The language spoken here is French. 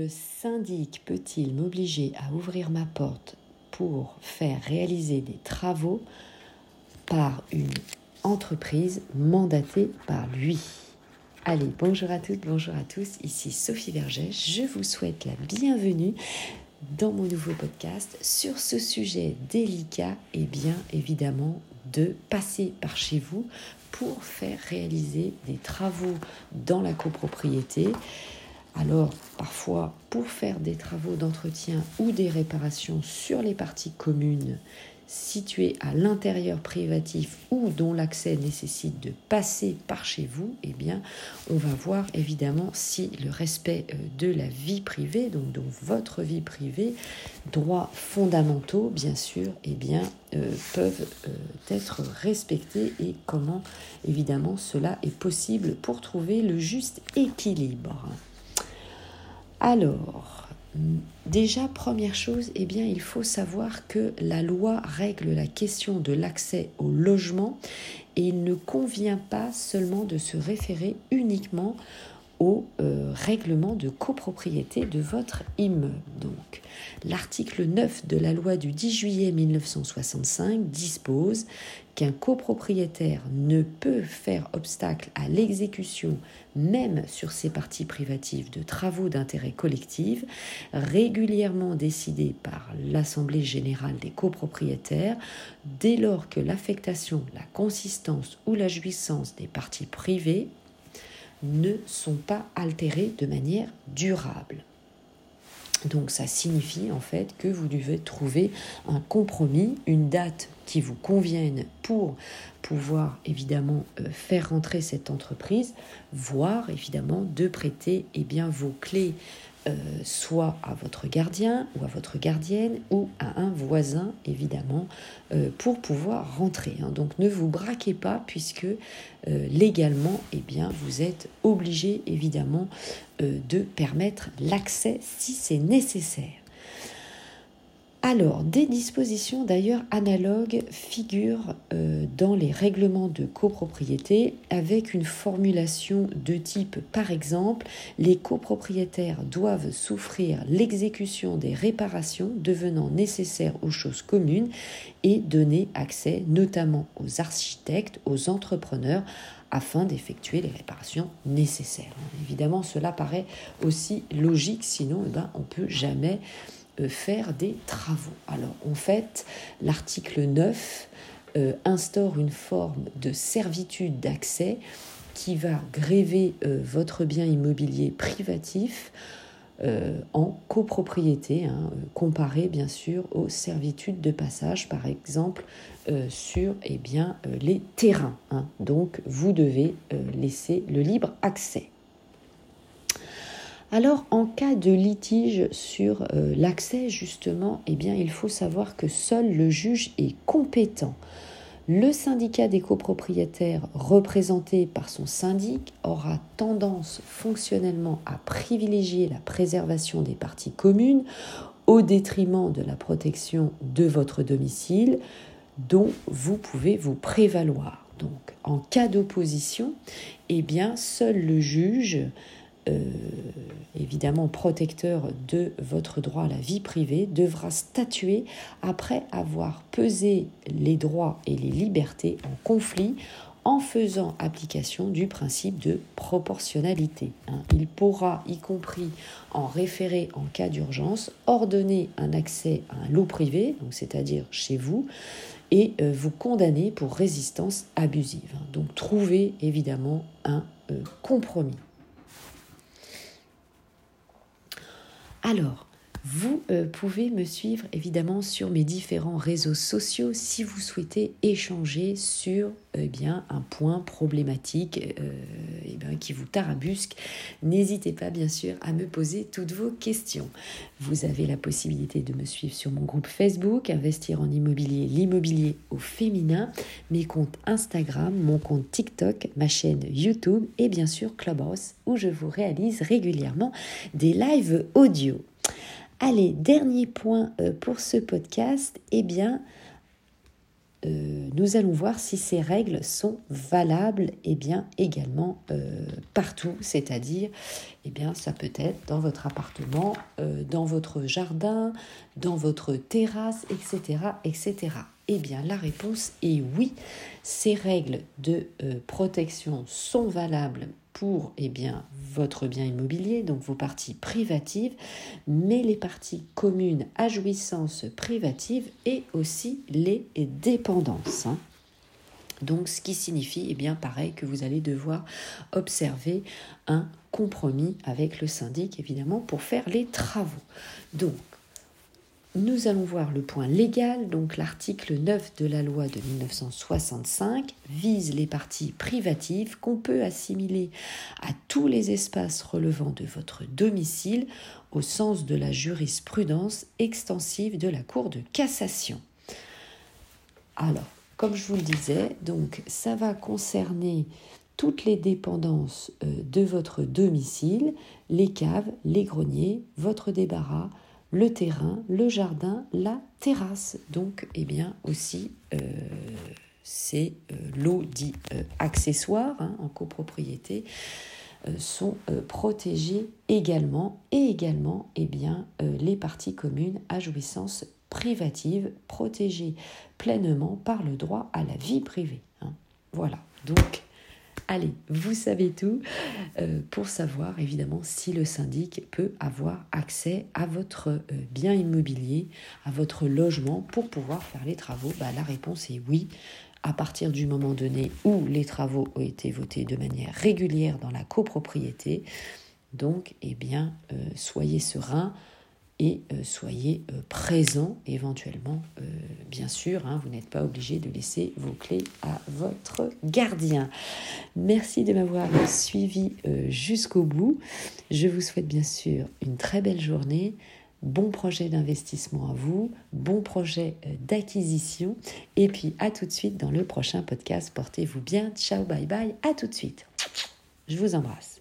Le syndic peut-il m'obliger à ouvrir ma porte pour faire réaliser des travaux par une entreprise mandatée par lui? Allez, bonjour à toutes, bonjour à tous, ici Sophie Verget, je vous souhaite la bienvenue dans mon nouveau podcast sur ce sujet délicat et bien évidemment de passer par chez vous pour faire réaliser des travaux dans la copropriété. Alors, parfois, pour faire des travaux d'entretien ou des réparations sur les parties communes, situés à l'intérieur privatif ou dont l'accès nécessite de passer par chez vous, eh bien, on va voir évidemment si le respect euh, de la vie privée, donc de votre vie privée, droits fondamentaux, bien sûr, eh bien, euh, peuvent euh, être respectés et comment, évidemment, cela est possible pour trouver le juste équilibre. Alors, Déjà, première chose, eh bien, il faut savoir que la loi règle la question de l'accès au logement et il ne convient pas seulement de se référer uniquement au euh, règlement de copropriété de votre immeuble. Donc, l'article 9 de la loi du 10 juillet 1965 dispose qu'un copropriétaire ne peut faire obstacle à l'exécution, même sur ses parties privatives, de travaux d'intérêt collectif régulièrement décidés par l'Assemblée générale des copropriétaires, dès lors que l'affectation, la consistance ou la jouissance des parties privées ne sont pas altérés de manière durable. Donc ça signifie en fait que vous devez trouver un compromis, une date qui vous convienne pour pouvoir évidemment euh, faire rentrer cette entreprise, voire évidemment de prêter eh bien, vos clés euh, soit à votre gardien ou à votre gardienne ou à un voisin, évidemment, euh, pour pouvoir rentrer. Hein. Donc ne vous braquez pas puisque euh, légalement, eh bien, vous êtes obligé, évidemment, de permettre l'accès si c'est nécessaire. Alors, des dispositions d'ailleurs analogues figurent euh, dans les règlements de copropriété avec une formulation de type par exemple, les copropriétaires doivent souffrir l'exécution des réparations devenant nécessaires aux choses communes et donner accès notamment aux architectes, aux entrepreneurs afin d'effectuer les réparations nécessaires. Évidemment, cela paraît aussi logique, sinon eh ben, on ne peut jamais faire des travaux. Alors en fait, l'article 9 euh, instaure une forme de servitude d'accès qui va gréver euh, votre bien immobilier privatif euh, en copropriété, hein, comparé bien sûr aux servitudes de passage, par exemple sur eh bien, les terrains. Hein. Donc vous devez laisser le libre accès. Alors, en cas de litige sur euh, l'accès, justement, eh bien, il faut savoir que seul le juge est compétent. Le syndicat des copropriétaires, représenté par son syndic, aura tendance fonctionnellement à privilégier la préservation des parties communes au détriment de la protection de votre domicile, dont vous pouvez vous prévaloir. Donc, en cas d'opposition, eh bien, seul le juge évidemment protecteur de votre droit à la vie privée, devra statuer après avoir pesé les droits et les libertés en conflit en faisant application du principe de proportionnalité. Hein. Il pourra, y compris en référé en cas d'urgence, ordonner un accès à un lot privé, c'est-à-dire chez vous, et euh, vous condamner pour résistance abusive. Hein. Donc trouvez évidemment un euh, compromis. Alors, vous euh, pouvez me suivre évidemment sur mes différents réseaux sociaux si vous souhaitez échanger sur eh bien, un point problématique euh, eh bien, qui vous tarabusque. N'hésitez pas bien sûr à me poser toutes vos questions. Vous avez la possibilité de me suivre sur mon groupe Facebook, Investir en immobilier, l'immobilier au féminin, mes comptes Instagram, mon compte TikTok, ma chaîne YouTube et bien sûr Clubhouse où je vous réalise régulièrement des lives audio. Allez, dernier point euh, pour ce podcast, eh bien, euh, nous allons voir si ces règles sont valables et bien également euh, partout, c'est-à-dire eh bien ça peut être dans votre appartement, dans votre jardin, dans votre terrasse, etc., etc. Eh bien la réponse est oui. Ces règles de protection sont valables pour eh bien, votre bien immobilier, donc vos parties privatives, mais les parties communes à jouissance privative et aussi les dépendances. Hein. Donc, ce qui signifie, eh bien, pareil, que vous allez devoir observer un compromis avec le syndic, évidemment, pour faire les travaux. Donc, nous allons voir le point légal. Donc l'article 9 de la loi de 1965 vise les parties privatives qu'on peut assimiler à tous les espaces relevant de votre domicile au sens de la jurisprudence extensive de la Cour de cassation. Alors, comme je vous le disais, donc ça va concerner toutes les dépendances euh, de votre domicile, les caves, les greniers, votre débarras, le terrain, le jardin, la terrasse. Donc, eh bien, aussi, euh, c'est euh, l'eau dit euh, accessoire hein, en copropriété sont protégés également et également eh bien, les parties communes à jouissance privative protégées pleinement par le droit à la vie privée. Hein. Voilà, donc Allez, vous savez tout euh, pour savoir évidemment si le syndic peut avoir accès à votre euh, bien immobilier, à votre logement pour pouvoir faire les travaux. Bah, la réponse est oui. À partir du moment donné où les travaux ont été votés de manière régulière dans la copropriété, donc, eh bien, euh, soyez serein et euh, soyez euh, présents éventuellement. Euh, bien sûr, hein, vous n'êtes pas obligé de laisser vos clés à votre gardien. Merci de m'avoir suivi jusqu'au bout. Je vous souhaite bien sûr une très belle journée. Bon projet d'investissement à vous, bon projet d'acquisition. Et puis à tout de suite dans le prochain podcast. Portez-vous bien. Ciao, bye bye. À tout de suite. Je vous embrasse.